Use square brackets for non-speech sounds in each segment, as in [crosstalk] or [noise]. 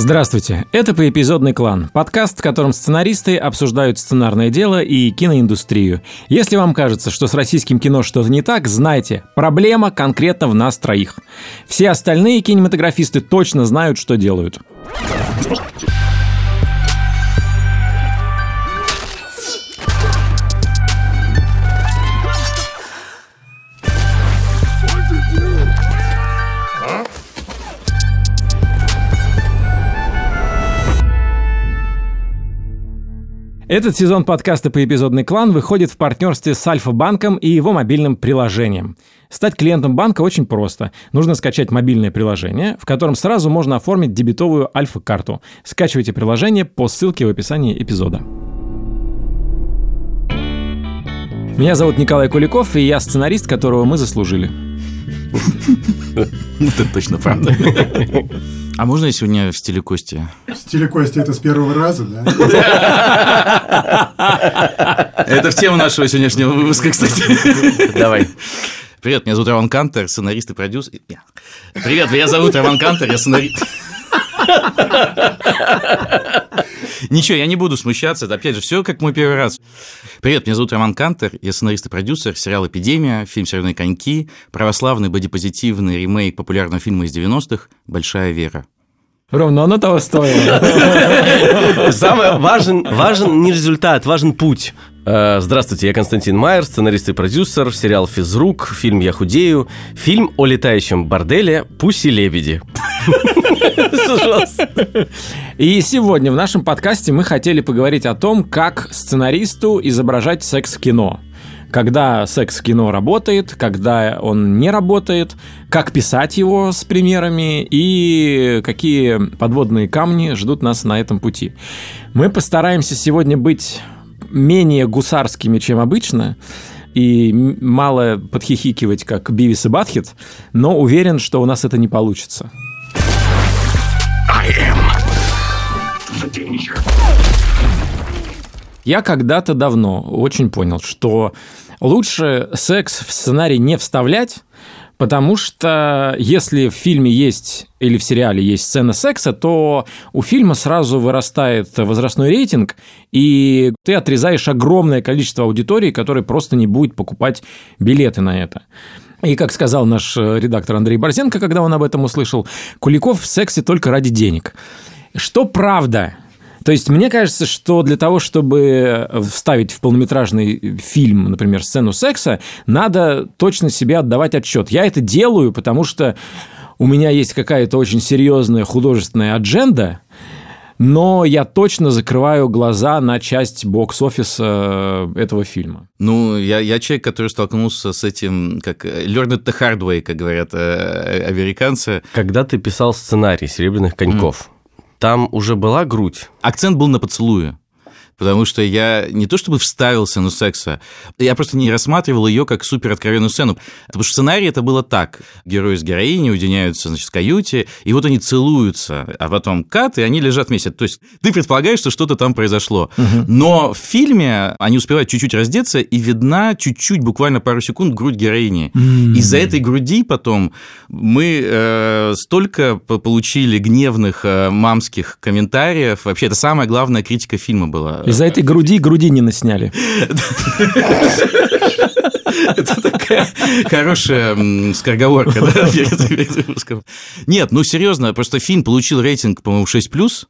Здравствуйте, это «Поэпизодный клан» – подкаст, в котором сценаристы обсуждают сценарное дело и киноиндустрию. Если вам кажется, что с российским кино что-то не так, знайте, проблема конкретно в нас троих. Все остальные кинематографисты точно знают, что делают. Этот сезон подкаста по эпизодный клан выходит в партнерстве с Альфа-банком и его мобильным приложением. Стать клиентом банка очень просто. Нужно скачать мобильное приложение, в котором сразу можно оформить дебетовую Альфа-карту. Скачивайте приложение по ссылке в описании эпизода. Меня зовут Николай Куликов, и я сценарист, которого мы заслужили. [laughs] Это точно правда. [laughs] А можно я сегодня в стиле Кости? В стиле Кости это с первого раза, да? [laughs] Это в тему нашего сегодняшнего выпуска, кстати. Давай. Привет, меня зовут Роман Кантер, сценарист и продюсер. Привет, меня зовут Роман Кантер, я сценарист. [laughs] Ничего, я не буду смущаться. Это, опять же, все как мой первый раз. Привет, меня зовут Роман Кантер, я сценарист и продюсер, сериал «Эпидемия», фильм «Северные коньки», православный бодипозитивный ремейк популярного фильма из 90-х «Большая вера». Ром, но оно того стоило. [laughs] Самое важен, важен не результат, важен путь. Э, здравствуйте, я Константин Майер, сценарист и продюсер, сериал «Физрук», фильм «Я худею», фильм о летающем борделе «Пуси-лебеди». [laughs] И сегодня в нашем подкасте мы хотели поговорить о том, как сценаристу изображать секс в кино когда секс в кино работает, когда он не работает, как писать его с примерами и какие подводные камни ждут нас на этом пути. Мы постараемся сегодня быть менее гусарскими, чем обычно, и мало подхихикивать, как Бивис и Батхит, но уверен, что у нас это не получится. Я когда-то давно очень понял, что лучше секс в сценарий не вставлять, Потому что если в фильме есть или в сериале есть сцена секса, то у фильма сразу вырастает возрастной рейтинг, и ты отрезаешь огромное количество аудитории, которая просто не будет покупать билеты на это. И, как сказал наш редактор Андрей Борзенко, когда он об этом услышал, Куликов в сексе только ради денег. Что правда, то есть мне кажется, что для того, чтобы вставить в полнометражный фильм, например, сцену секса, надо точно себе отдавать отчет. Я это делаю, потому что у меня есть какая-то очень серьезная художественная адженда, но я точно закрываю глаза на часть бокс-офиса э, этого фильма. Ну, я, я человек, который столкнулся с этим, как learn it the hard way, как говорят э, американцы. Когда ты писал сценарий «Серебряных коньков», mm там уже была грудь? Акцент был на поцелуе потому что я не то чтобы вставил сцену секса, я просто не рассматривал ее как супер откровенную сцену. Потому что в сценарии это было так. Герои с героиней уединяются, значит, в каюте, и вот они целуются, а потом кат, и они лежат вместе. То есть ты предполагаешь, что что-то там произошло. Угу. Но в фильме они успевают чуть-чуть раздеться, и видна чуть-чуть, буквально пару секунд, грудь героини. Из-за этой груди потом мы э, столько получили гневных э, мамских комментариев. Вообще, это самая главная критика фильма была. Из-за этой груди грудинина сняли. Это такая хорошая скороговорка, да. [laughs] Нет, ну серьезно, просто фильм получил рейтинг, по-моему, 6+.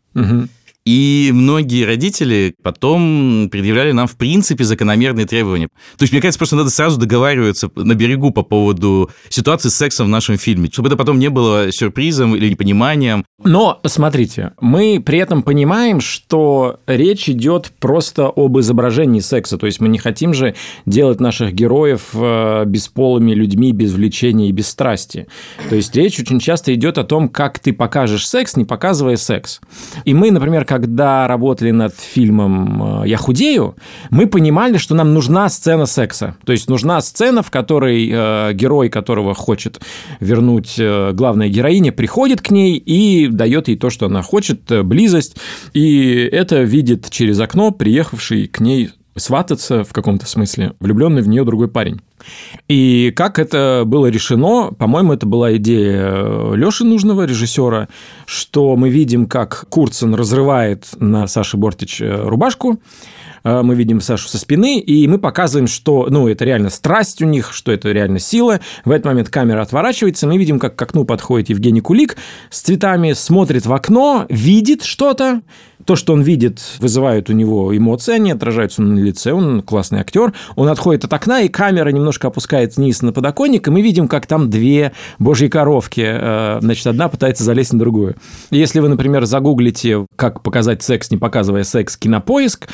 И многие родители потом предъявляли нам, в принципе, закономерные требования. То есть, мне кажется, просто надо сразу договариваться на берегу по поводу ситуации с сексом в нашем фильме, чтобы это потом не было сюрпризом или непониманием. Но, смотрите, мы при этом понимаем, что речь идет просто об изображении секса. То есть, мы не хотим же делать наших героев э, бесполыми людьми, без влечения и без страсти. То есть, речь очень часто идет о том, как ты покажешь секс, не показывая секс. И мы, например, как когда работали над фильмом э, «Я худею», мы понимали, что нам нужна сцена секса. То есть нужна сцена, в которой э, герой, которого хочет вернуть э, главная героиня, приходит к ней и дает ей то, что она хочет, близость. И это видит через окно приехавший к ней свататься в каком-то смысле, влюбленный в нее другой парень. И как это было решено, по-моему, это была идея Леши Нужного, режиссера, что мы видим, как Курцен разрывает на Саше Бортич э, рубашку, э, мы видим Сашу со спины, и мы показываем, что ну, это реально страсть у них, что это реально сила. В этот момент камера отворачивается, мы видим, как к окну подходит Евгений Кулик с цветами, смотрит в окно, видит что-то, то, что он видит, вызывает у него эмоции, они отражаются на лице, он классный актер, он отходит от окна, и камера немножко опускает вниз на подоконник, и мы видим, как там две божьи коровки, э, значит, одна пытается залезть на другую. Если вы, например, загуглите, как показать секс, не показывая секс, кинопоиск,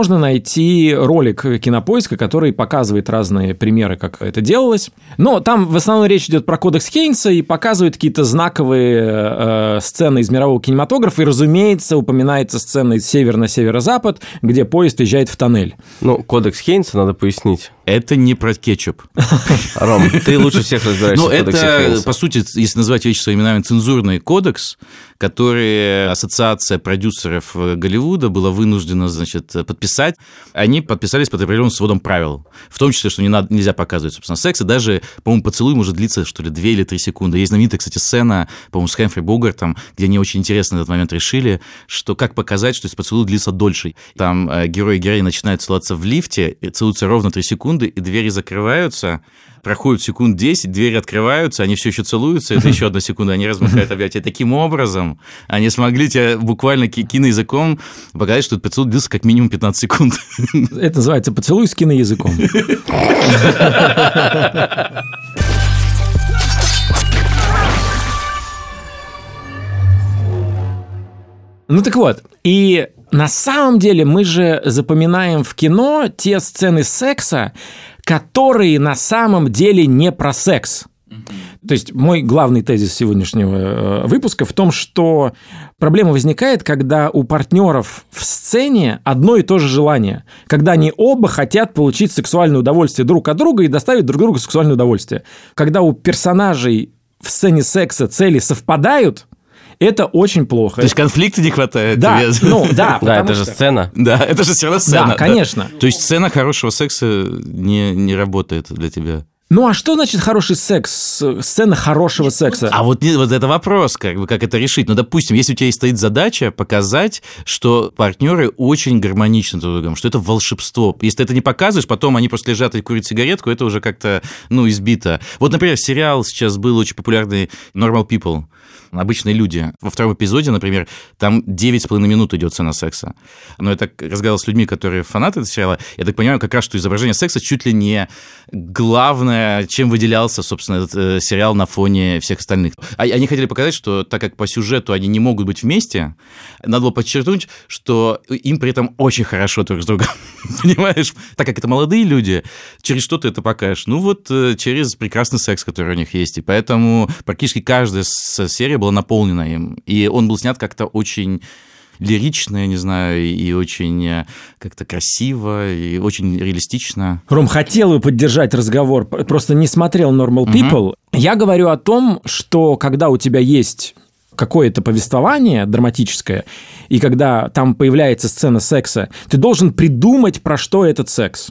можно найти ролик кинопоиска, который показывает разные примеры, как это делалось. Но там в основном речь идет про кодекс Хейнса и показывает какие-то знаковые э, сцены из мирового кинематографа. И, разумеется, упоминается сцена из север на северо-запад, где поезд езжает в тоннель. Ну, кодекс Хейнса надо пояснить. Это не про кетчуп. [laughs] Ром, ты лучше всех разбираешься Ну, это, по сути, если называть вещи своими именами, цензурный кодекс, который ассоциация продюсеров э, Голливуда была вынуждена, значит, подписать. Они подписались под определенным сводом правил. В том числе, что не надо, нельзя показывать, собственно, секс. И даже, по-моему, поцелуй может длиться, что ли, 2 или 3 секунды. Есть знаменитая, кстати, сцена, по-моему, с Хэмфри Богартом, где они очень интересно этот момент решили, что как показать, что поцелуй длится дольше. Там э, герой и героиня начинают целоваться в лифте, и целуются ровно 3 секунды, и двери закрываются, проходит секунд 10, двери открываются, они все еще целуются, это еще одна секунда, они размыкают объятия. Таким образом, они смогли тебе буквально ки- киноязыком показать, что этот поцелуй длился как минимум 15 секунд. Это называется поцелуй с киноязыком. Ну так вот, и на самом деле мы же запоминаем в кино те сцены секса, которые на самом деле не про секс. То есть мой главный тезис сегодняшнего э, выпуска в том, что проблема возникает, когда у партнеров в сцене одно и то же желание, когда они оба хотят получить сексуальное удовольствие друг от друга и доставить друг другу сексуальное удовольствие. Когда у персонажей в сцене секса цели совпадают, это очень плохо. То есть конфликта не хватает да, тебе? ну [laughs] да, Да, это же сцена. Да, это же все равно сцена. Да, конечно. То есть сцена хорошего секса не, не работает для тебя. Ну а что значит хороший секс? Сцена хорошего секса. А вот, вот это вопрос, как, бы, как это решить. Ну, допустим, если у тебя стоит задача показать, что партнеры очень гармоничны друг с другом, что это волшебство. Если ты это не показываешь, потом они просто лежат и курят сигаретку, это уже как-то, ну, избито. Вот, например, сериал сейчас был очень популярный Normal People. Обычные люди. Во втором эпизоде, например, там 9,5 минут идет сцена секса. Но я так разговаривал с людьми, которые фанаты этого сериала, я так понимаю, как раз, что изображение секса чуть ли не главное, чем выделялся, собственно, этот э, сериал на фоне всех остальных. А- Они хотели показать, что так как по сюжету они не могут быть вместе, надо было подчеркнуть, что им при этом очень хорошо друг с другом. [laughs] Понимаешь? Так как это молодые люди, через что ты это покажешь? Ну вот э, через прекрасный секс, который у них есть. И поэтому практически каждая серия была наполнена им. И он был снят как-то очень лирично, я не знаю, и очень э, как-то красиво, и очень реалистично. Ром, хотел бы поддержать разговор, просто не смотрел Normal People. Я говорю о том, что когда у тебя есть какое-то повествование драматическое, и когда там появляется сцена секса, ты должен придумать, про что этот секс.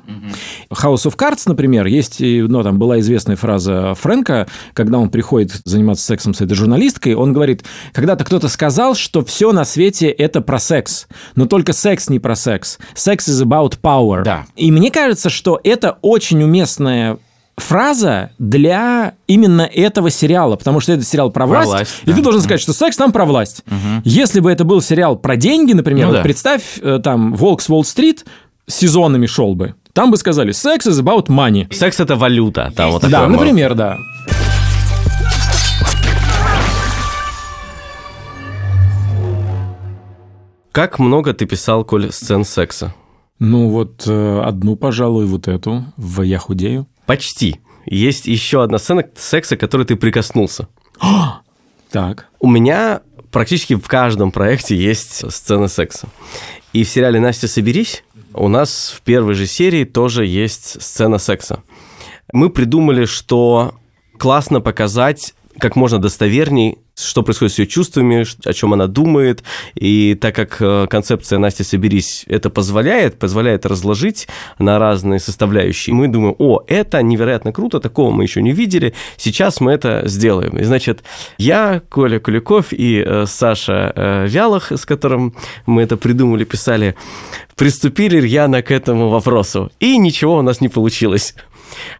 House of Cards, например, есть, ну, там была известная фраза Фрэнка, когда он приходит заниматься сексом с этой журналисткой, он говорит, когда-то кто-то сказал, что все на свете это про секс, но только секс не про секс. Секс is about power. Да. И мне кажется, что это очень уместная фраза для именно этого сериала, потому что это сериал про власть, власть, и да. ты должен сказать, что секс там про власть. Если бы это был сериал про деньги, например, Ну вот да. представь, э, там «Волк с Уолл-стрит» сезонами шел бы, там бы сказали «Sex is about money». Секс это валюта. Там вот Да, например, да. Как много ты писал, Коль, сцен секса? Ну вот э, одну, пожалуй, вот эту в «Я худею». Почти. Есть еще одна сцена секса, к которой ты прикоснулся. [gasps] Так. У меня практически в каждом проекте есть сцена секса. И в сериале «Настя, соберись» у нас в первой же серии тоже есть сцена секса. Мы придумали, что классно показать как можно достоверней что происходит с ее чувствами, о чем она думает. И так как э, концепция «Настя, соберись» это позволяет, позволяет разложить на разные составляющие, мы думаем, о, это невероятно круто, такого мы еще не видели, сейчас мы это сделаем. И, значит, я, Коля Куликов и э, Саша э, Вялых, с которым мы это придумали, писали, приступили рьяно к этому вопросу. И ничего у нас не получилось.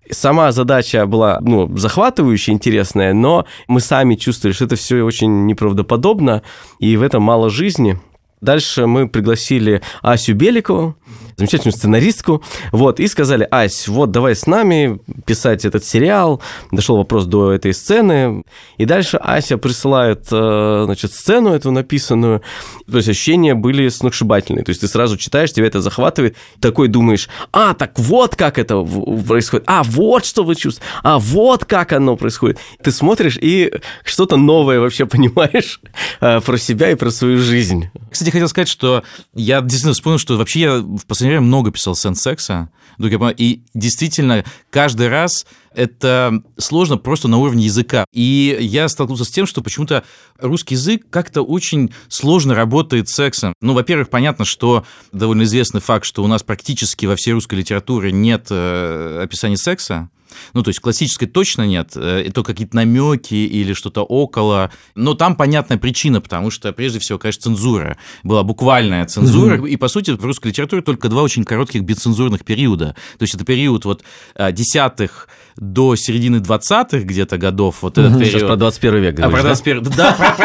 Сама задача была ну, захватывающая, интересная, но мы сами чувствовали, что это все очень неправдоподобно, и в этом мало жизни. Дальше мы пригласили Асю Беликову, замечательную сценаристку, вот, и сказали, Ась, вот давай с нами писать этот сериал. Дошел вопрос до этой сцены, и дальше Ася присылает, э, значит, сцену эту написанную, то есть ощущения были сногсшибательные, то есть ты сразу читаешь, тебя это захватывает, такой думаешь, а, так вот как это происходит, а, вот что вы чувствуете, а, вот как оно происходит. Ты смотришь и что-то новое вообще [laughs] понимаешь э, про себя и про свою жизнь. Кстати, хотел сказать, что я действительно вспомнил, что вообще я в последнее время много писал сцен секса, и действительно каждый раз это сложно просто на уровне языка. И я столкнулся с тем, что почему-то русский язык как-то очень сложно работает с сексом. Ну, во-первых, понятно, что довольно известный факт, что у нас практически во всей русской литературе нет э, описания секса. Ну, то есть классической точно нет, э, это какие-то намеки или что-то около. Но там понятная причина, потому что, прежде всего, конечно, цензура. Была буквальная цензура, mm-hmm. и, по сути, в русской литературе только два очень коротких бесцензурных периода. То есть это период вот э, десятых до середины 20-х где-то годов, вот этот период. Сейчас про 21 век говоришь, а, про 21 да? [laughs]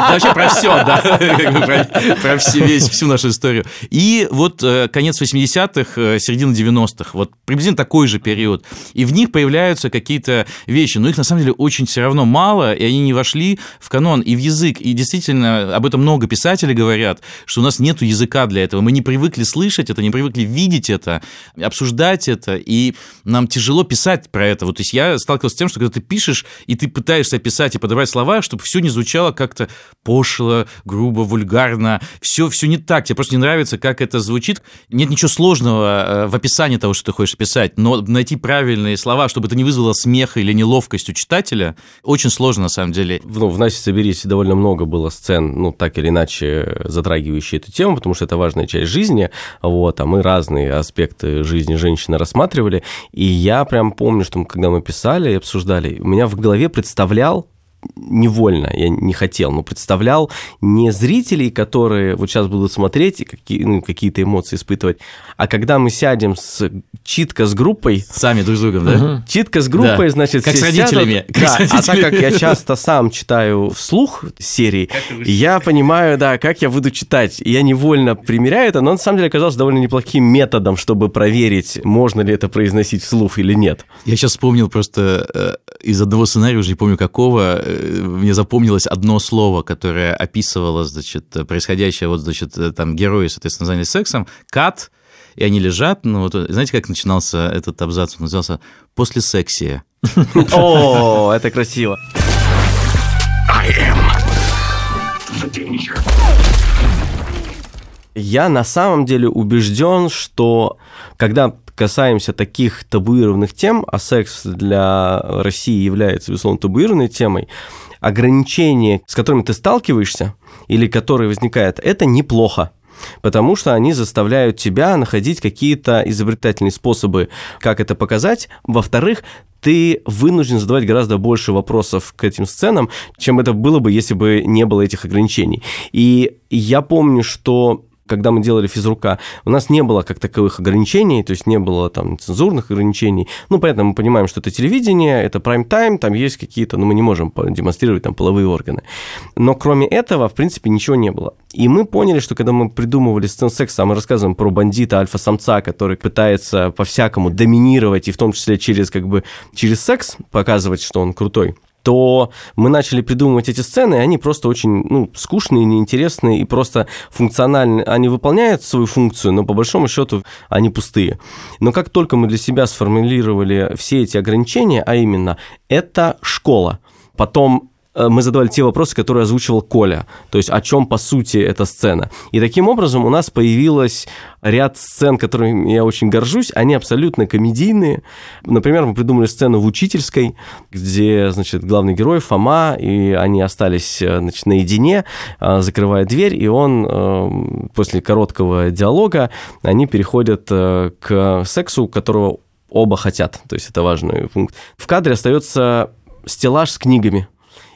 Да, вообще про [laughs] все, да, про всю нашу историю. И вот э, конец 80-х, середина 90-х, вот приблизительно такой же период и в них появляются какие-то вещи, но их на самом деле очень все равно мало, и они не вошли в канон и в язык. И действительно, об этом много писателей говорят, что у нас нет языка для этого. Мы не привыкли слышать это, не привыкли видеть это, обсуждать это, и нам тяжело писать про это. Вот то есть я сталкивался с тем, что когда ты пишешь, и ты пытаешься описать и подобрать слова, чтобы все не звучало как-то пошло, грубо, вульгарно, все, все не так, тебе просто не нравится, как это звучит. Нет ничего сложного э, в описании того, что ты хочешь писать, но найти правильно правильные слова, чтобы это не вызвало смеха или неловкость у читателя, очень сложно на самом деле. Ну, в «Насе соберись» довольно много было сцен, ну, так или иначе, затрагивающие эту тему, потому что это важная часть жизни, вот, а мы разные аспекты жизни женщины рассматривали, и я прям помню, что когда мы писали и обсуждали, у меня в голове представлял невольно, я не хотел, но представлял не зрителей, которые вот сейчас будут смотреть и какие, ну, какие-то эмоции испытывать, а когда мы сядем с читка с группой... Сами друг с другом, да? Угу. Читка с группой, да. значит, как с родителями. Сядут, как да, с родителями. А так как я часто сам читаю вслух серии, я понимаю, да, как я буду читать. Я невольно примеряю это, но на самом деле оказалось довольно неплохим методом, чтобы проверить, можно ли это произносить вслух или нет. Я сейчас вспомнил просто э, из одного сценария, уже не помню какого, мне запомнилось одно слово, которое описывало, значит, происходящее, вот, значит, э, там герои, соответственно, занялись сексом, кат, и они лежат, ну вот, знаете, как начинался этот абзац? Он назывался «После сексия». [laughs] О, это красиво. Я на самом деле убежден, что когда касаемся таких табуированных тем, а секс для России является, безусловно, табуированной темой, ограничения, с которыми ты сталкиваешься или которые возникают, это неплохо потому что они заставляют тебя находить какие-то изобретательные способы, как это показать. Во-вторых, ты вынужден задавать гораздо больше вопросов к этим сценам, чем это было бы, если бы не было этих ограничений. И я помню, что когда мы делали физрука, у нас не было как таковых ограничений, то есть не было там цензурных ограничений. Ну, понятно, мы понимаем, что это телевидение, это прайм-тайм, там есть какие-то, ну, мы не можем демонстрировать там половые органы. Но кроме этого, в принципе, ничего не было. И мы поняли, что когда мы придумывали сцен секса, а мы рассказываем про бандита, альфа-самца, который пытается по-всякому доминировать, и в том числе через, как бы, через секс показывать, что он крутой, то мы начали придумывать эти сцены, и они просто очень ну, скучные, неинтересные и просто функциональные. Они выполняют свою функцию, но по большому счету они пустые. Но как только мы для себя сформулировали все эти ограничения, а именно это школа, потом мы задавали те вопросы, которые озвучивал Коля. То есть о чем, по сути, эта сцена. И таким образом у нас появилось ряд сцен, которыми я очень горжусь. Они абсолютно комедийные. Например, мы придумали сцену в учительской, где, значит, главный герой Фома, и они остались, э, значит, наедине, э, закрывая дверь, и он э, после короткого диалога, они переходят к сексу, которого оба хотят. То есть это важный пункт. В кадре остается стеллаж с книгами.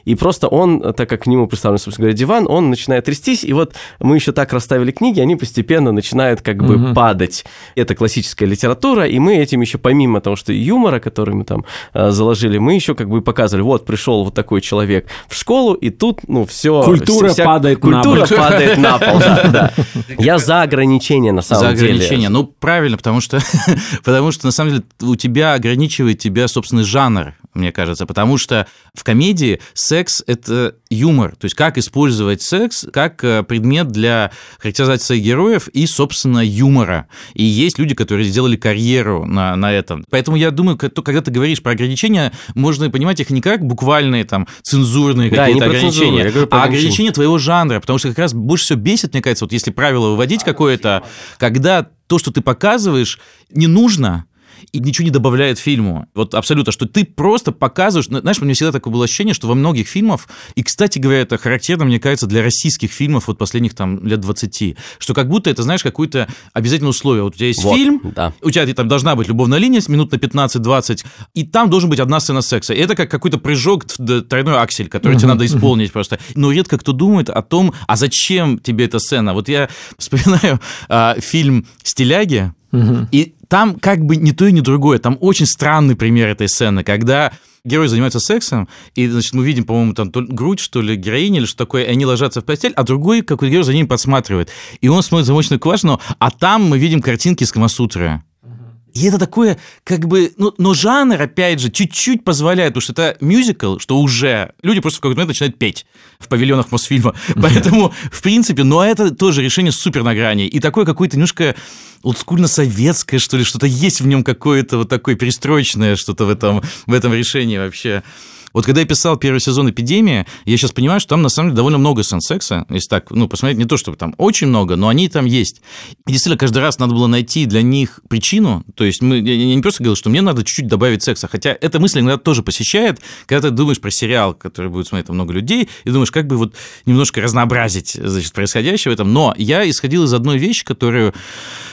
И просто он, так как к нему представлен, собственно говоря, диван, он начинает трястись, и вот мы еще так расставили книги, они постепенно начинают как бы угу. падать. Это классическая литература, и мы этим еще помимо того, что юмора, который мы там э, заложили, мы еще как бы показывали, вот пришел вот такой человек в школу, и тут, ну, все... Культура вся, падает культура на пол. падает на пол, да, да. Я за ограничения, на самом деле. За ограничения, ну, правильно, потому что, [laughs] потому что, на самом деле, у тебя ограничивает тебя собственный жанр, мне кажется, потому что в комедии секс – это юмор, то есть как использовать секс как э, предмет для характеризации героев и, собственно, юмора. И есть люди, которые сделали карьеру на, на этом. Поэтому я думаю, когда ты говоришь про ограничения, можно понимать их не как буквальные там цензурные какие-то да, ограничения, а ограничения твоего жанра, потому что как раз больше всего бесит, мне кажется, вот если правило выводить какое-то, когда то, что ты показываешь, не нужно, и ничего не добавляет фильму. Вот абсолютно, что ты просто показываешь... Знаешь, у меня всегда такое было ощущение, что во многих фильмах, и, кстати говоря, это характерно, мне кажется, для российских фильмов вот последних там лет 20, что как будто это, знаешь, какое-то обязательное условие. Вот у тебя есть вот, фильм, да. у тебя там должна быть любовная линия минут на 15-20, и там должен быть одна сцена секса. И это как какой-то прыжок, тройной аксель, который тебе надо исполнить просто. Но редко кто думает о том, а зачем тебе эта сцена. Вот я [laughs] вспоминаю а, фильм «Стиляги», и там как бы ни то и ни другое. Там очень странный пример этой сцены, когда герой занимается сексом, и, значит, мы видим, по-моему, там грудь, что ли, героини, или что такое, и они ложатся в постель, а другой какой-то герой за ними подсматривает. И он смотрит замочную скважину, а там мы видим картинки с Камасутры. И это такое, как бы, ну, но жанр, опять же, чуть-чуть позволяет, потому что это мюзикл, что уже люди просто в какой-то момент начинают петь в павильонах Мосфильма. [laughs] Поэтому, в принципе, но это тоже решение супер на грани. И такое какое-то немножко олдскульно-советское, что ли, что-то есть в нем какое-то вот такое перестроечное что-то в этом, в этом решении вообще. Вот когда я писал первый сезон «Эпидемия», я сейчас понимаю, что там на самом деле довольно много сцен секса, если так, ну, посмотреть, не то, чтобы там очень много, но они там есть. И действительно, каждый раз надо было найти для них причину, то есть мы, я не просто говорил, что мне надо чуть-чуть добавить секса, хотя эта мысль иногда тоже посещает, когда ты думаешь про сериал, который будет смотреть много людей, и думаешь, как бы вот немножко разнообразить, значит, происходящее в этом. Но я исходил из одной вещи, которую,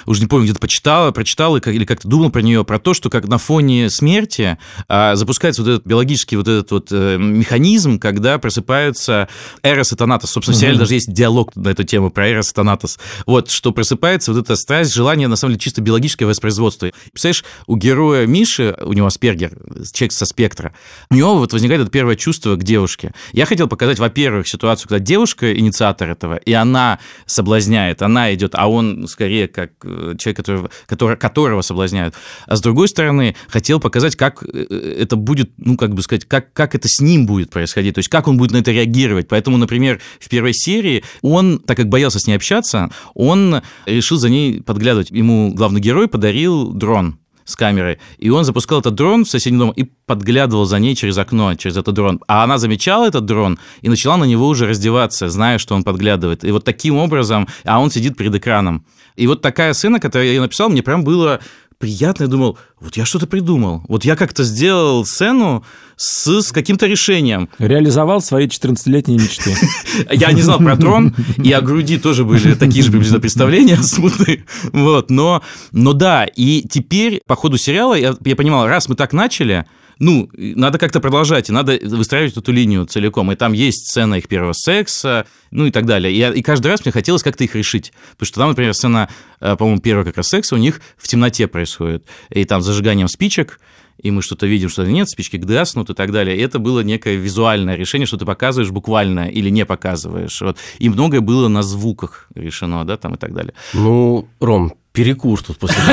уже не помню, где-то почитал, прочитал или как-то думал про нее, про то, что как на фоне смерти а, запускается вот этот биологический вот этот вот э, механизм, когда просыпаются Эрос и Танатос. Собственно, в сериале даже есть диалог на эту тему про Эрос и Танатос. Вот, что просыпается вот эта страсть, желание, на самом деле, чисто биологическое воспроизводство. Представляешь, у героя Миши, у него Аспергер, человек со спектра, у него вот возникает это первое чувство к девушке. Я хотел показать, во-первых, ситуацию, когда девушка инициатор этого, и она соблазняет, она идет, а он скорее как э, человек, который, который, которого соблазняют. А с другой стороны, хотел показать, как э, это будет, ну, как бы сказать, как, как это с ним будет происходить, то есть как он будет на это реагировать. Поэтому, например, в первой серии он, так как боялся с ней общаться, он решил за ней подглядывать. Ему главный герой подарил дрон с камерой. И он запускал этот дрон в соседний дом и подглядывал за ней через окно, через этот дрон. А она замечала этот дрон и начала на него уже раздеваться, зная, что он подглядывает. И вот таким образом, а он сидит перед экраном. И вот такая сцена, которую я написал, мне прям было приятно. Я думал, вот я что-то придумал. Вот я как-то сделал сцену с, с каким-то решением. Реализовал свои 14-летние мечты. [laughs] Я не знал про трон, и о груди тоже были такие же приблизительно представления смутные. Вот, но, но да, и теперь по ходу сериала я, я понимал, раз мы так начали, ну, надо как-то продолжать, и надо выстраивать эту линию целиком. И там есть сцена их первого секса, ну и так далее. И, и каждый раз мне хотелось как-то их решить. Потому что там, например, сцена, э, по-моему, первого как раз секса у них в темноте происходит. И там с зажиганием спичек, и мы что-то видим, что-то нет, спички гаснут и так далее. И это было некое визуальное решение, что ты показываешь буквально или не показываешь. Вот. И многое было на звуках решено, да, там и так далее. Ну, Ром, перекур тут после [laughs]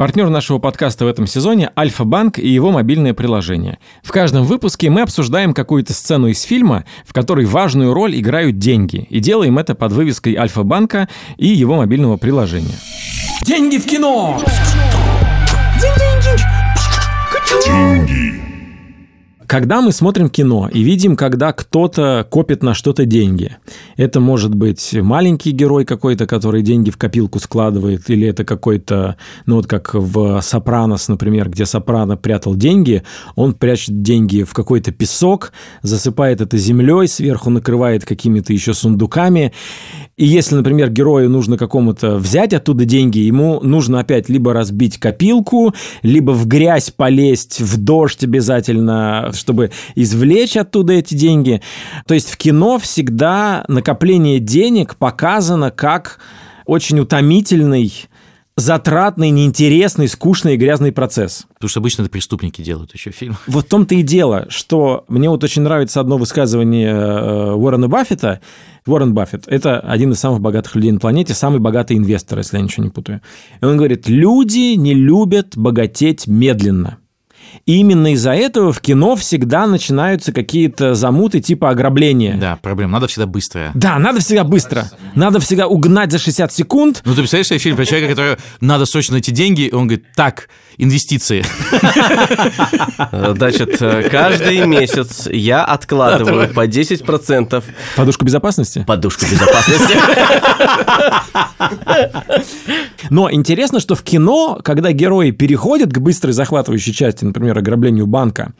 Партнер нашего подкаста в этом сезоне – Альфа-Банк и его мобильное приложение. В каждом выпуске мы обсуждаем какую-то сцену из фильма, в которой важную роль играют деньги, и делаем это под вывеской Альфа-Банка и его мобильного приложения. Деньги в кино! Когда мы смотрим кино и видим, когда кто-то копит на что-то деньги, это может быть маленький герой какой-то, который деньги в копилку складывает, или это какой-то, ну вот как в «Сопранос», например, где Сопрано прятал деньги, он прячет деньги в какой-то песок, засыпает это землей, сверху накрывает какими-то еще сундуками, и если, например, герою нужно какому-то взять оттуда деньги, ему нужно опять либо разбить копилку, либо в грязь полезть, в дождь обязательно, чтобы извлечь оттуда эти деньги. То есть в кино всегда накопление денег показано как очень утомительный затратный, неинтересный, скучный и грязный процесс. Потому что обычно это преступники делают еще фильм. [laughs] Вот в том-то и дело, что мне вот очень нравится одно высказывание э, Уоррена Баффета. Уоррен Баффет – это один из самых богатых людей на планете, самый богатый инвестор, если я ничего не путаю. И он говорит, люди не любят богатеть медленно. И именно из-за этого в кино всегда начинаются какие-то замуты типа ограбления. Да, проблема. Надо всегда быстро. Да, надо всегда быстро. Надо всегда угнать за 60 секунд. Ну, ты представляешь себе фильм про человека, который надо срочно найти деньги, и он говорит, так, инвестиции. Значит, каждый месяц я откладываю по 10% Подушку безопасности? подушку безопасности. Но интересно, что в кино, когда герои переходят к быстрой захватывающей части, например, ограблению банка,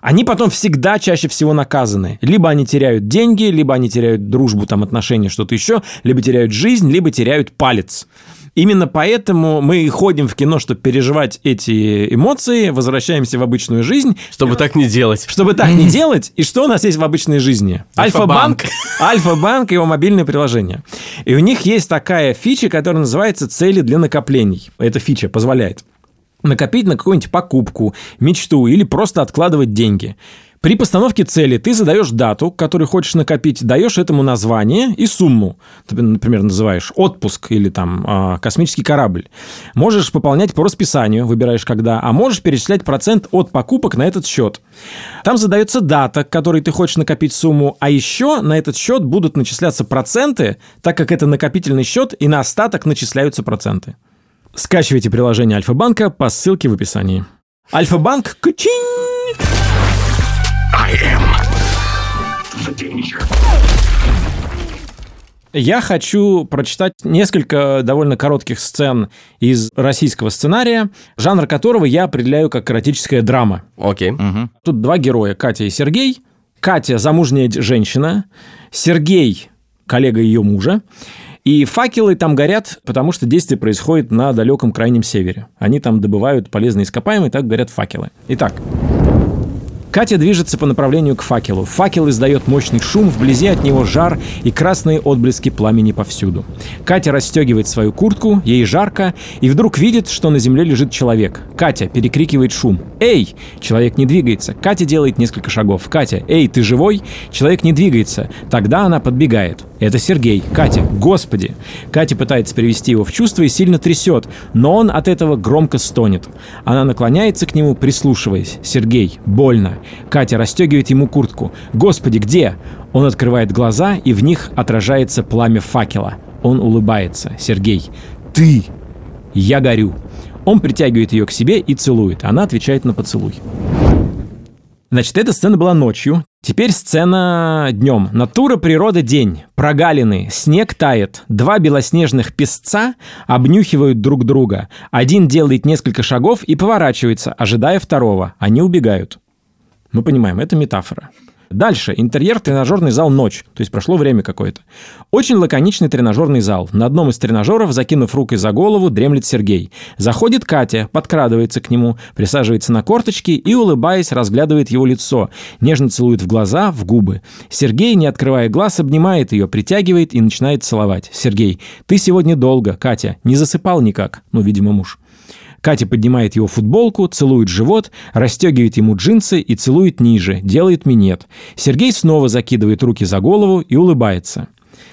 они потом всегда чаще всего наказаны. Либо они теряют деньги, либо они теряют дружбу, там, отношения, что-то еще, либо теряют жизнь, либо теряют палец. Именно поэтому мы ходим в кино, чтобы переживать эти эмоции, возвращаемся в обычную жизнь, Чтобы так не делать. чтобы так не [laughs] делать, и что у нас есть в обычной жизни? Альфа-банк. Альфа-банк и его мобильное приложение. И у них есть такая фича, которая называется «цели для накоплений». Эта фича позволяет накопить на какую-нибудь покупку, мечту или просто откладывать деньги. При постановке цели ты задаешь дату, которую хочешь накопить, даешь этому название и сумму. Ты, например, называешь отпуск или там а, космический корабль. Можешь пополнять по расписанию, выбираешь когда, а можешь перечислять процент от покупок на этот счет. Там задается дата, к которой ты хочешь накопить сумму, а еще на этот счет будут начисляться проценты, так как это накопительный счет, и на остаток начисляются проценты. Скачивайте приложение Альфа-банка по ссылке в описании. Альфа-банк, качинь! Я хочу прочитать несколько довольно коротких сцен из российского сценария, жанр которого я определяю как эротическая драма. Окей. Тут два героя, Катя и Сергей. Катя – замужняя женщина, Сергей – коллега ее мужа. И факелы там горят, потому что действие происходит на далеком крайнем севере. Они там добывают полезные ископаемые, так горят факелы. Итак, Катя движется по направлению к факелу. Факел издает мощный шум, вблизи от него жар и красные отблески пламени повсюду. Катя расстегивает свою куртку, ей жарко, и вдруг видит, что на земле лежит человек. Катя перекрикивает шум. «Эй!» Человек не двигается. Катя делает несколько шагов. «Катя, эй, ты живой?» Человек не двигается. Тогда она подбегает. Это Сергей. Катя, господи! Катя пытается привести его в чувство и сильно трясет, но он от этого громко стонет. Она наклоняется к нему, прислушиваясь. Сергей, больно. Катя расстегивает ему куртку. Господи, где? Он открывает глаза, и в них отражается пламя факела. Он улыбается. Сергей, ты! Я горю. Он притягивает ее к себе и целует. Она отвечает на поцелуй. Значит, эта сцена была ночью. Теперь сцена днем. Натура, природа, день. Прогалины, снег тает. Два белоснежных песца обнюхивают друг друга. Один делает несколько шагов и поворачивается, ожидая второго. Они убегают. Мы понимаем, это метафора. Дальше. Интерьер, тренажерный зал ночь. То есть прошло время какое-то. Очень лаконичный тренажерный зал. На одном из тренажеров, закинув рукой за голову, дремлет Сергей. Заходит Катя, подкрадывается к нему, присаживается на корточки и, улыбаясь, разглядывает его лицо. Нежно целует в глаза, в губы. Сергей, не открывая глаз, обнимает ее, притягивает и начинает целовать. Сергей, ты сегодня долго, Катя. Не засыпал никак. Ну, видимо, муж. Катя поднимает его футболку, целует живот, расстегивает ему джинсы и целует ниже, делает минет. Сергей снова закидывает руки за голову и улыбается.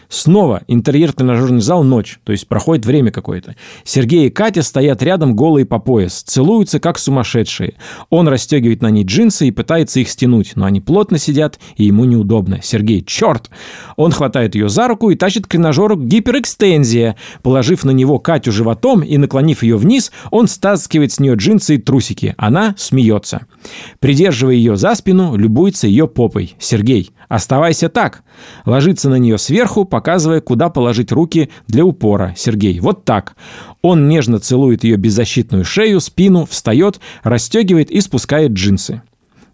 Снова интерьер-тренажерный зал ночь, то есть проходит время какое-то. Сергей и Катя стоят рядом голые по пояс, целуются как сумасшедшие. Он расстегивает на ней джинсы и пытается их стянуть, но они плотно сидят, и ему неудобно. Сергей, черт! Он хватает ее за руку и тащит к тренажеру гиперэкстензия. Положив на него Катю животом и наклонив ее вниз, он стаскивает с нее джинсы и трусики. Она смеется. Придерживая ее за спину, любуется ее попой. Сергей, оставайся так. Ложится на нее сверху, показывая, куда положить руки для упора. Сергей, вот так. Он нежно целует ее беззащитную шею, спину, встает, расстегивает и спускает джинсы.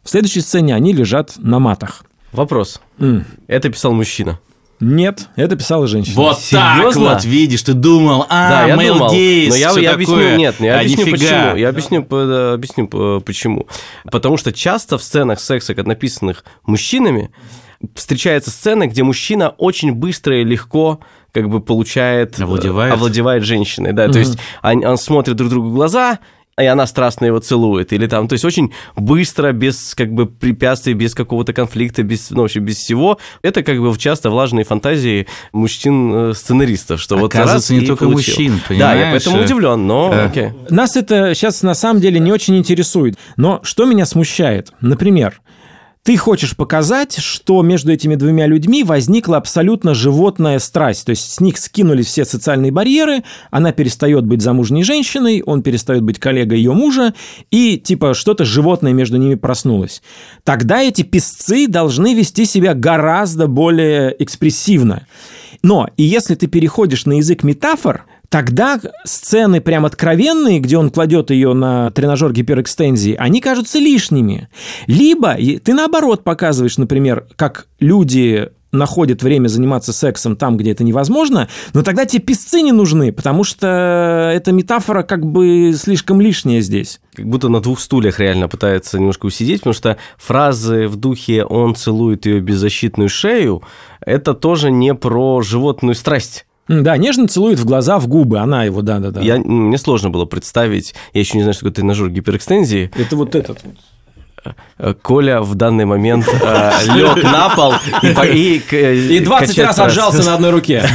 В следующей сцене они лежат на матах. Вопрос. М. Это писал мужчина. Нет, это писала женщина. Вот так Серьезно? вот, видишь, ты думал, а, да, я думал, gaze, но я, я такое. объясню, нет, я А объясню нифига. почему. Я объясню, по- да, объясню по- почему. Потому что часто в сценах секса, как написанных мужчинами, встречается сцена, где мужчина очень быстро и легко как бы получает... э, Овладевает. овладевает женщиной, да. То есть он, он смотрит друг другу в глаза, и она страстно его целует, или там, то есть очень быстро, без как бы препятствий, без какого-то конфликта, без, ну, вообще без всего. Это как бы часто влажные фантазии мужчин-сценаристов, что вот Оказывается, раз не и только получил. мужчин, Да, я понимаешь? поэтому удивлен, но Да. окей. Нас это сейчас на самом деле не очень интересует. Но что меня смущает? Например, ты хочешь показать, что между этими двумя людьми возникла абсолютно животная страсть. То есть с них скинулись все социальные барьеры, она перестает быть замужней женщиной, он перестает быть коллегой ее мужа, и типа что-то животное между ними проснулось. Тогда эти песцы должны вести себя гораздо более экспрессивно. Но и если ты переходишь на язык метафор, тогда сцены прям откровенные, где он кладет ее на тренажер гиперэкстензии, они кажутся лишними. Либо ты наоборот показываешь, например, как люди находят время заниматься сексом там, где это невозможно, но тогда тебе песцы не нужны, потому что эта метафора как бы слишком лишняя здесь. Как будто на двух стульях реально пытается немножко усидеть, потому что фразы в духе «он целует ее беззащитную шею» это тоже не про животную страсть. Да, нежно целует в глаза, в губы, она его, да-да-да. Я, мне сложно было представить, я еще не знаю, что такое тренажер гиперэкстензии. Это вот этот вот. Э, Коля в данный момент [laughs] лег на пол и, и, к- И 20 качает раз отжался на одной руке. [laughs]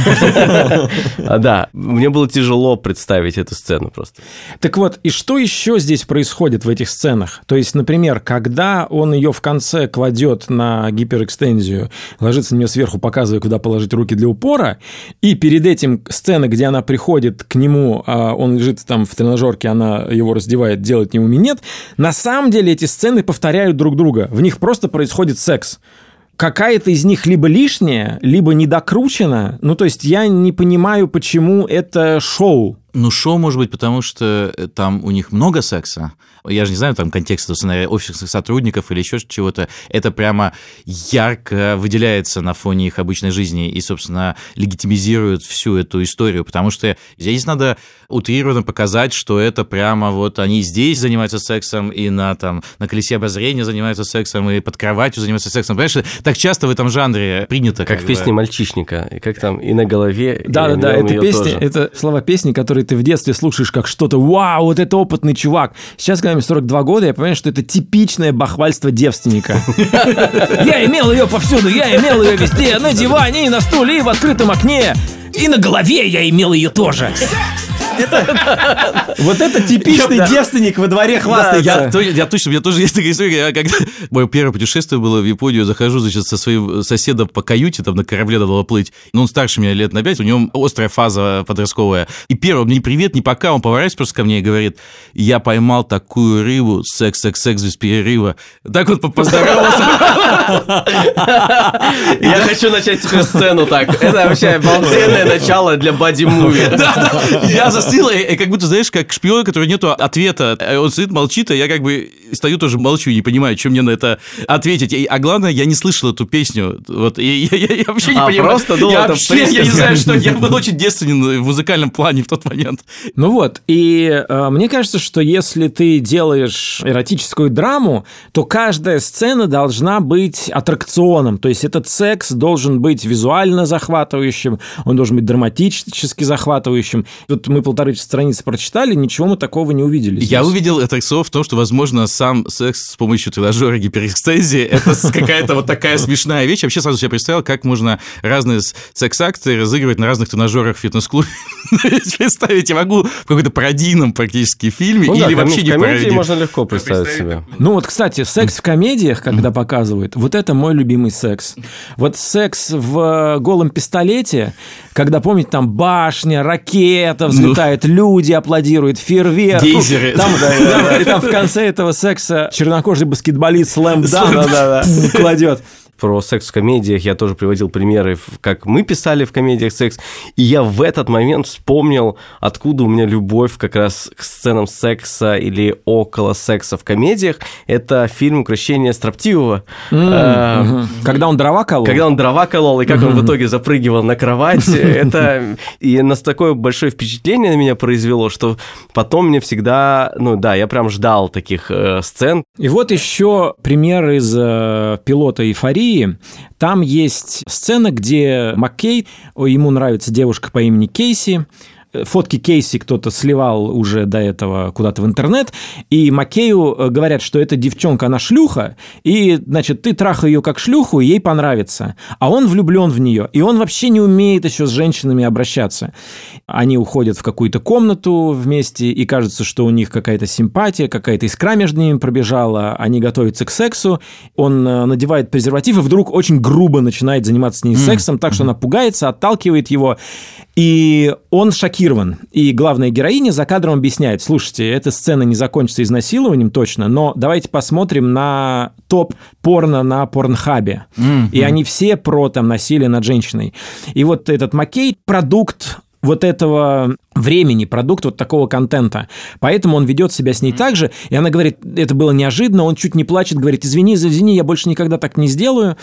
А, Да, мне было тяжело представить эту сцену просто. Так вот, и что еще здесь происходит в этих сценах? То есть, например, когда он ее в конце кладет на гиперэкстензию, ложится на нее сверху, показывая, куда положить руки для упора, и перед этим сцена, где она приходит к нему, а он лежит там в тренажерке, она его раздевает, делает ему минет, на самом деле эти сцены повторяют друг друга. В них просто происходит секс какая-то из них либо лишняя, либо недокручена. Ну, то есть я не понимаю, почему это шоу. Ну, шоу, может быть, потому что э, там у них много секса. Я же не знаю там контекст этого сценария офисных сотрудников или еще чего-то. Это прямо ярко выделяется на фоне их обычной жизни и, собственно, легитимизирует всю эту историю. Потому что здесь надо утрированно показать, что это прямо вот они здесь занимаются сексом и на, там, на колесе обозрения занимаются сексом и под кроватью занимаются сексом. Понимаешь, так часто в этом жанре принято. Как в бы. песне «Мальчишника», и как там и на голове. и Да, да, да, у это неё песни, тоже. это слова песни, которые ты в детстве слушаешь как что-то, вау, вот это опытный чувак. Сейчас, когда мне 42 года, я понимаю, что это типичное бахвальство девственника. Я имел ее повсюду, я имел ее везде, на диване, и на стуле, и в открытом окне. И на голове я имел ее тоже. Вот это типичный девственник во дворе Я, хвастается. я точно, у меня тоже есть такая история, я когда мое первое путешествие было в Японию, захожу, значит, со своим соседом по каюте, там на корабле надо было плыть, ну, он старше меня лет на пять, у него острая фаза подростковая, и первый, он мне привет, не пока, он поворачивается просто ко мне и говорит, я поймал такую рыбу, секс, секс, секс без перерыва, так вот по- поздоровался, [laughs] Я хочу начать сцену так. Это вообще обалденное начало для боди-муви. я застыл, как будто, знаешь, как шпион, который нету ответа, А он сидит, молчит, а я как бы стою тоже молчу, не понимаю, чем мне на это ответить, а главное, я не слышал эту песню, вот, и я, я- я вообще не А, понимаю. просто думал, я вообще, я не знаю, что, я был очень девственен в музыкальном плане в тот момент. Ну вот, и э, мне кажется, что если ты делаешь эротическую драму, то каждая сцена должна быть аттракционом. То есть этот секс должен быть визуально захватывающим, он должен быть драматически захватывающим. Вот мы полторы страницы прочитали, ничего мы такого не увидели. Я увидел аттракцион в том, что, возможно, сам секс с помощью тренажера гиперэкстазии это [laughs] какая-то вот такая смешная вещь. Вообще сразу себе представил, как можно разные с- секс-акции разыгрывать на разных тренажерах в фитнес-клубе. [laughs] Представить я могу в какой-то пародийном практически фильме Ну да, или ком- вообще в не комедии пародийном. можно легко представить себе. Ну вот, кстати, секс в комедиях, когда показывают, вот это мой любимый секс. Вот секс в э, голом пистолете, когда, помните, там башня, ракета взлетает, люди аплодируют, фейерверк. Ну. Гейзеры. Там, там- и там в конце этого секса чернокожий баскетболист слэм Да-да-да. [laughs] кладет. Про секс в комедиях я тоже приводил примеры, как мы писали в комедиях секс. И я в этот момент вспомнил, откуда у меня любовь как раз к сценам секса или около секса в комедиях. Это фильм «Укрощение строптивого». Э. Когда он дрова колол. Когда он дрова колол, и как он в итоге запрыгивал на кровать, [laughs] это и нас такое большое впечатление на меня произвело, что потом мне всегда, ну да, я прям ждал таких э, сцен. И вот еще пример из э, пилота «Эйфории». Там есть сцена, где Маккей, ему нравится девушка по имени Кейси, Фотки Кейси кто-то сливал уже до этого куда-то в интернет, и Маккею э, говорят, что эта девчонка, она шлюха, и, значит, ты трахай ее как шлюху, и ей понравится. А он влюблен в нее, и он вообще не умеет еще с женщинами обращаться. Они уходят в какую-то комнату вместе, и кажется, что у них какая-то симпатия, какая-то искра между ними пробежала, они готовятся к сексу, он э, надевает презерватив, и вдруг очень грубо начинает заниматься с ней сексом, так что она пугается, отталкивает его, и он шокирован. И главная героиня за кадром объясняет, слушайте, эта сцена не закончится изнасилованием точно, но давайте посмотрим на топ порно на порнхабе. И они все про там насилие над женщиной. И вот этот Маккей продукт вот этого времени, продукт вот такого контента. Поэтому он ведет себя с ней так же, и она говорит, это было неожиданно, он чуть не плачет, говорит, извини, извини, я больше никогда так не сделаю.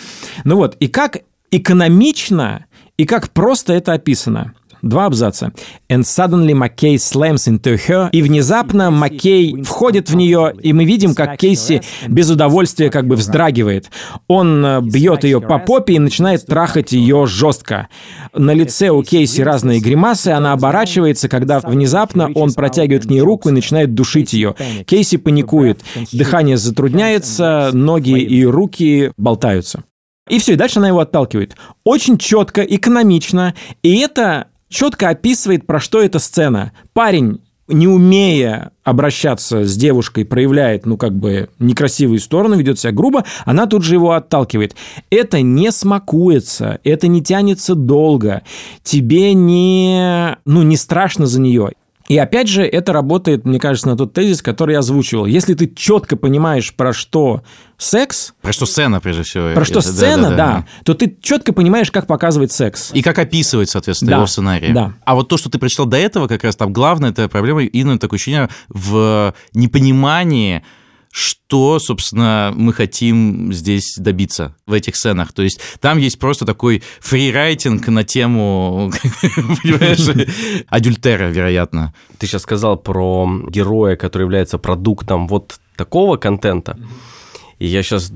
Ну вот, и как экономично, и как просто это описано. Два абзаца. And suddenly McKay slams into her. И внезапно Маккей входит в нее, и мы видим, как Кейси без удовольствия как бы вздрагивает. Он э, бьет ее по попе и начинает трахать ее жестко. На лице у Кейси разные гримасы, она оборачивается, когда внезапно он протягивает к ней руку и начинает душить ее. Кейси паникует, дыхание затрудняется, ноги и руки болтаются. И все, и дальше она его отталкивает. Очень четко, экономично. И это четко описывает, про что эта сцена. Парень не умея обращаться с девушкой, проявляет, ну, как бы, некрасивые стороны, ведет себя грубо, она тут же его отталкивает. Это не смакуется, это не тянется долго, тебе не, ну, не страшно за нее. И опять же, это работает, мне кажется, на тот тезис, который я озвучивал. Если ты четко понимаешь, про что секс, Про что сцена, прежде всего. про что Это- сцена, да, то ты четко понимаешь, как показывать секс. И как описывать, соответственно, Да, его в сценарии. да. А вот то, что ты прочитал до этого, как раз там главная эта проблема, именно такое ощущение в непонимании, что, собственно, мы хотим здесь добиться в этих сценах. То есть там есть просто такой фрирайтинг на тему, [laughs] понимаешь, адюльтера, вероятно. Ты сейчас сказал про героя, который является продуктом вот такого контента. И я сейчас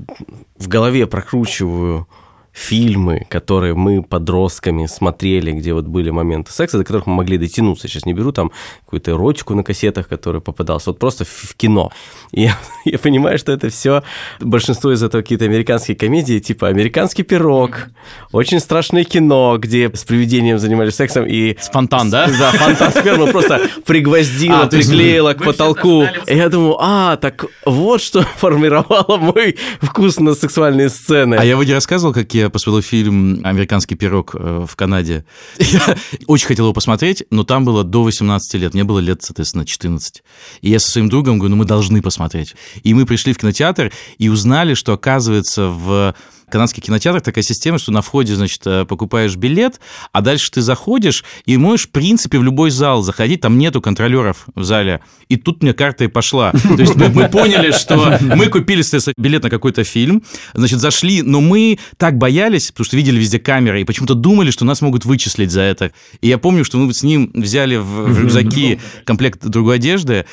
в голове прокручиваю фильмы, которые мы подростками смотрели, где вот были моменты секса, до которых мы могли дотянуться. Сейчас не беру там какую-то эротику на кассетах, которая попадалась, вот просто в кино. И я, [laughs] я понимаю, что это все, большинство из этого какие-то американские комедии, типа «Американский пирог», «Очень страшное кино», где с привидением занимались сексом и С фонтан, да? [laughs] да, фонтан спермы просто пригвоздила, А, приклеила к потолку. И я думаю, а, так вот что [laughs] формировало мой вкус на сексуальные сцены. А я не рассказывал, как я посмотрел фильм «Американский пирог» э, в Канаде. Я очень хотел его посмотреть, но там было до 18 лет. Мне было лет, соответственно, 14. И я со своим другом говорю, ну мы должны посмотреть. И мы пришли в кинотеатр и узнали, что, оказывается, в канадских кинотеатрах такая система, что на входе, значит, э, покупаешь билет, а дальше ты заходишь и можешь, в принципе, в любой зал заходить, там нету контролеров в зале. И тут мне карта и пошла. То есть мы, мы поняли, что мы купили билет на какой-то фильм, значит, зашли, но мы так боялись, потому что видели везде камеры, и почему-то думали, что нас могут вычислить за это. И я помню, что мы с ним взяли в в рюкзаки комплект другой одежды,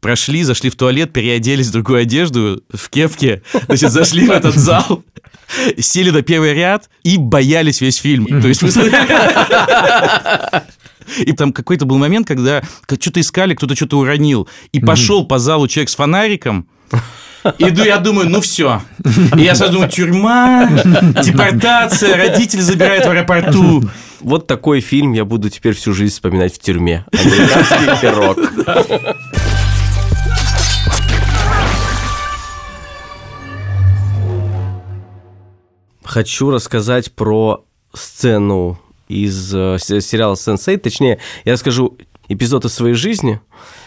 прошли, зашли в туалет, переоделись в другую одежду, в кепке, значит, зашли в этот зал, сели на первый ряд и боялись весь фильм. То есть [laughs] И там какой-то был момент, когда что-то искали, кто-то что-то уронил. И пошел по залу человек с фонариком, Иду, я думаю, ну все. И я сразу думаю, тюрьма, депортация, родители забирают в аэропорту. Вот такой фильм я буду теперь всю жизнь вспоминать в тюрьме. Американский пирог. Хочу рассказать про сцену из э, сериала Sense8. Точнее, я расскажу эпизод из своей жизни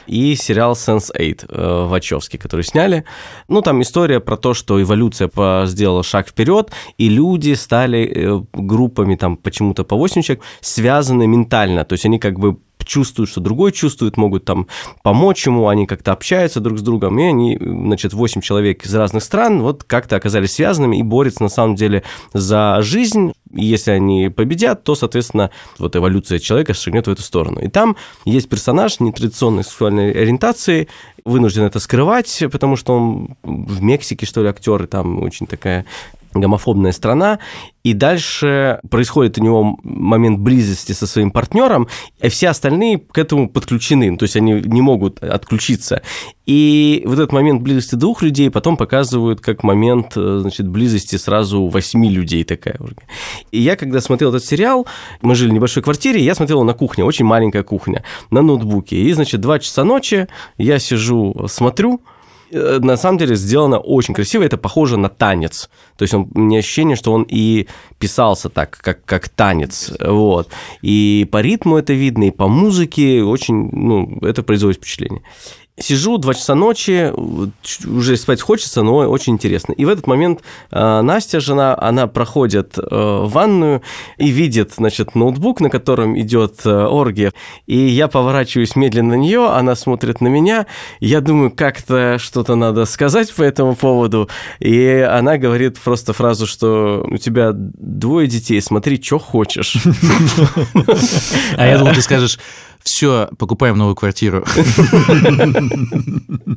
и сериал Sense8 э, Вачовски, который сняли. Ну, там история про то, что эволюция сделала шаг вперед, и люди стали э, группами там почему-то по 8 человек связаны ментально. То есть они как бы чувствуют, что другой чувствует, могут там помочь ему, они как-то общаются друг с другом, и они, значит, 8 человек из разных стран вот как-то оказались связанными и борются на самом деле за жизнь, и если они победят, то, соответственно, вот эволюция человека шагнет в эту сторону. И там есть персонаж нетрадиционной сексуальной ориентации, вынужден это скрывать, потому что он в Мексике, что ли, актер, и там очень такая гомофобная страна, и дальше происходит у него момент близости со своим партнером, и все остальные к этому подключены, то есть они не могут отключиться. И вот этот момент близости двух людей потом показывают как момент, э, значит, близости сразу восьми людей такая. И я, когда смотрел этот сериал, мы жили в небольшой квартире, я смотрел на кухне, очень маленькая кухня, на ноутбуке. И, значит, два часа ночи я сижу, смотрю, на самом деле сделано очень красиво, это похоже на танец. То есть он, мне ощущение, что он и писался так, как, как танец. Вот. И по ритму это видно, и по музыке очень, ну, это производит впечатление. Сижу, два часа ночи, уже спать хочется, но очень интересно. И в этот момент э, Настя, жена, она проходит э, ванную и видит, значит, ноутбук, на котором идет э, оргия. И я поворачиваюсь медленно на нее, она смотрит на меня. Я думаю, как-то что-то надо сказать по этому поводу. И она говорит просто фразу, что у тебя двое детей, смотри, что хочешь. [laughs] А я думал, ты скажешь, все, покупаем новую квартиру. [laughs]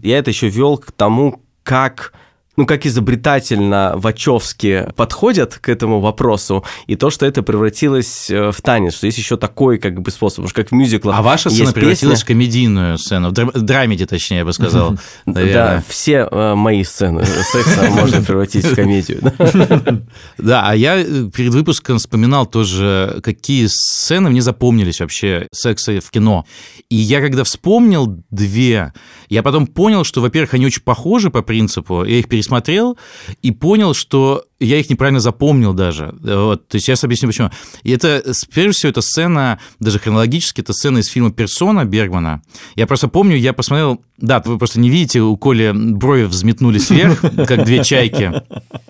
Я это еще вел к тому, как ну, как изобретательно Вачовски подходят к этому вопросу, и то, что это превратилось э, в танец, что есть еще такой как бы способ, потому что как в мюзиклах А ваша сцена превратилась песня... в комедийную сцену, в драмеди, точнее, я бы сказал. Да, все э, мои сцены секса можно превратить в комедию. [laughs] Да, а я э, перед выпуском вспоминал тоже, какие сцены мне запомнились вообще секса в кино. И я когда вспомнил две, я потом понял, что, во-первых, они очень похожи по принципу, я их пересмотрел и понял, что я их неправильно запомнил даже. Вот, то есть я объясню, почему. И это, прежде всего, это сцена, даже хронологически, это сцена из фильма «Персона» Бергмана. Я просто помню, я посмотрел... Да, вы просто не видите, у Коли брови взметнулись вверх, как две чайки.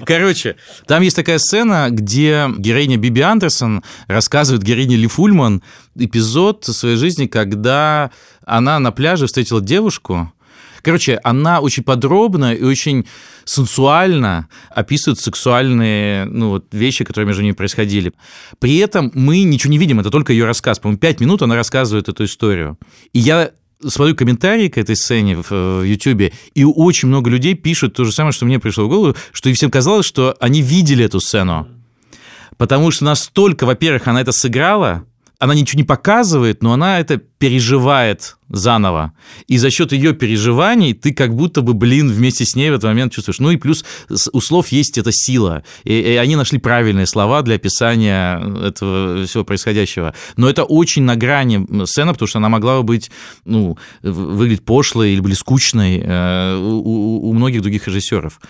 Короче, там есть такая сцена, где героиня Биби Андерсон рассказывает героине Ли Фульман эпизод своей жизни, когда она на пляже встретила девушку, Короче, она очень подробно и очень сенсуально описывает сексуальные ну, вот, вещи, которые между ними происходили. При этом мы ничего не видим, это только ее рассказ. По-моему, пять минут она рассказывает эту историю. И я смотрю комментарии к этой сцене в Ютубе, и очень много людей пишут то же самое, что мне пришло в голову, что и всем казалось, что они видели эту сцену. Потому что настолько, во-первых, она это сыграла, она ничего не показывает, но она это переживает заново. И за счет ее переживаний ты как будто бы, блин, вместе с ней в этот момент чувствуешь. Ну и плюс у слов есть эта сила. И, и они нашли правильные слова для описания этого всего происходящего. Но это очень на грани сцена, потому что она могла бы быть, ну, выглядеть пошлой или были скучной э, у, у многих других режиссеров.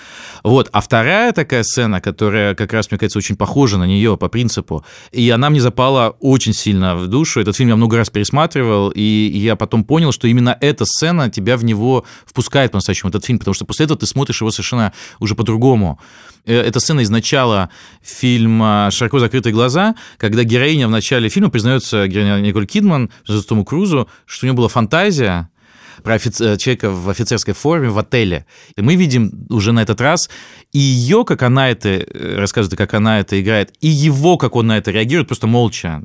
Вот. А вторая такая сцена, которая как раз, мне кажется, очень похожа на нее по принципу, и она мне запала очень сильно в душу. Этот фильм я много раз пересматривал, и я потом понял, что именно эта сцена тебя в него впускает по-настоящему, этот фильм, потому что после этого ты смотришь его совершенно уже по-другому. Э, эта сцена из начала фильма «Широко закрытые глаза», когда героиня в начале фильма признается, героиня Николь Кидман, Тому Крузу, что у нее была фантазия, про офицер, человека в офицерской форме в отеле. И мы видим уже на этот раз и ее, как она это э, рассказывает, как она это играет, и его, как он на это реагирует, просто молча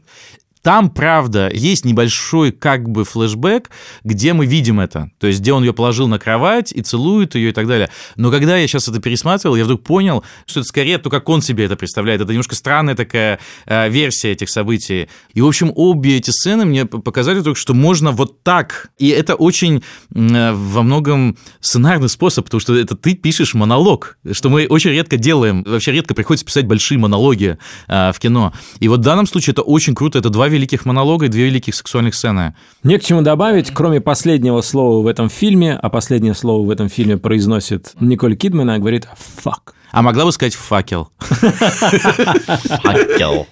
Там, правда, есть небольшой как бы флешбэк, где мы видим это. То есть, где он ее положил на кровать и целует ее и так далее. Но когда я сейчас это пересматривал, я вдруг понял, что это скорее то, как он себе это представляет. Это немножко странная такая э, версия этих событий. И, в общем, обе эти сцены мне показали только, что можно вот так. И это очень э, во многом сценарный способ, потому что это ты пишешь монолог, что мы очень редко делаем. Вообще редко приходится писать большие монологи э, в кино. И вот в данном случае это очень круто. Это два великих монолога и две великих сексуальных сцены. Не к чему добавить, кроме последнего слова в этом фильме, а последнее слово в этом фильме произносит Николь Кидман, она говорит «фак». А могла бы сказать «факел». Факел.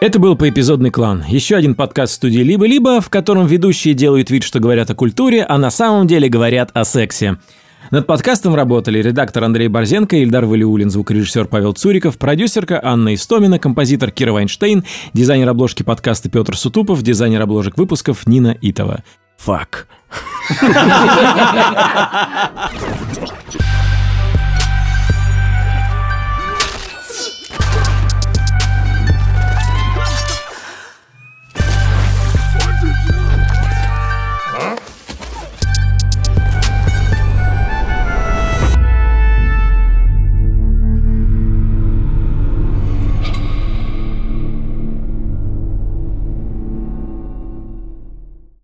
Это был поэпизодный клан. Еще один подкаст студии «Либо-либо», в котором ведущие делают вид, что говорят о культуре, а на самом деле говорят о сексе. Над подкастом работали редактор Андрей Борзенко, Ильдар Валиулин, звукорежиссер Павел Цуриков, продюсерка Анна Истомина, композитор Кира Вайнштейн, дизайнер обложки подкаста Петр Сутупов, дизайнер обложек выпусков Нина Итова. Фак. [laughs]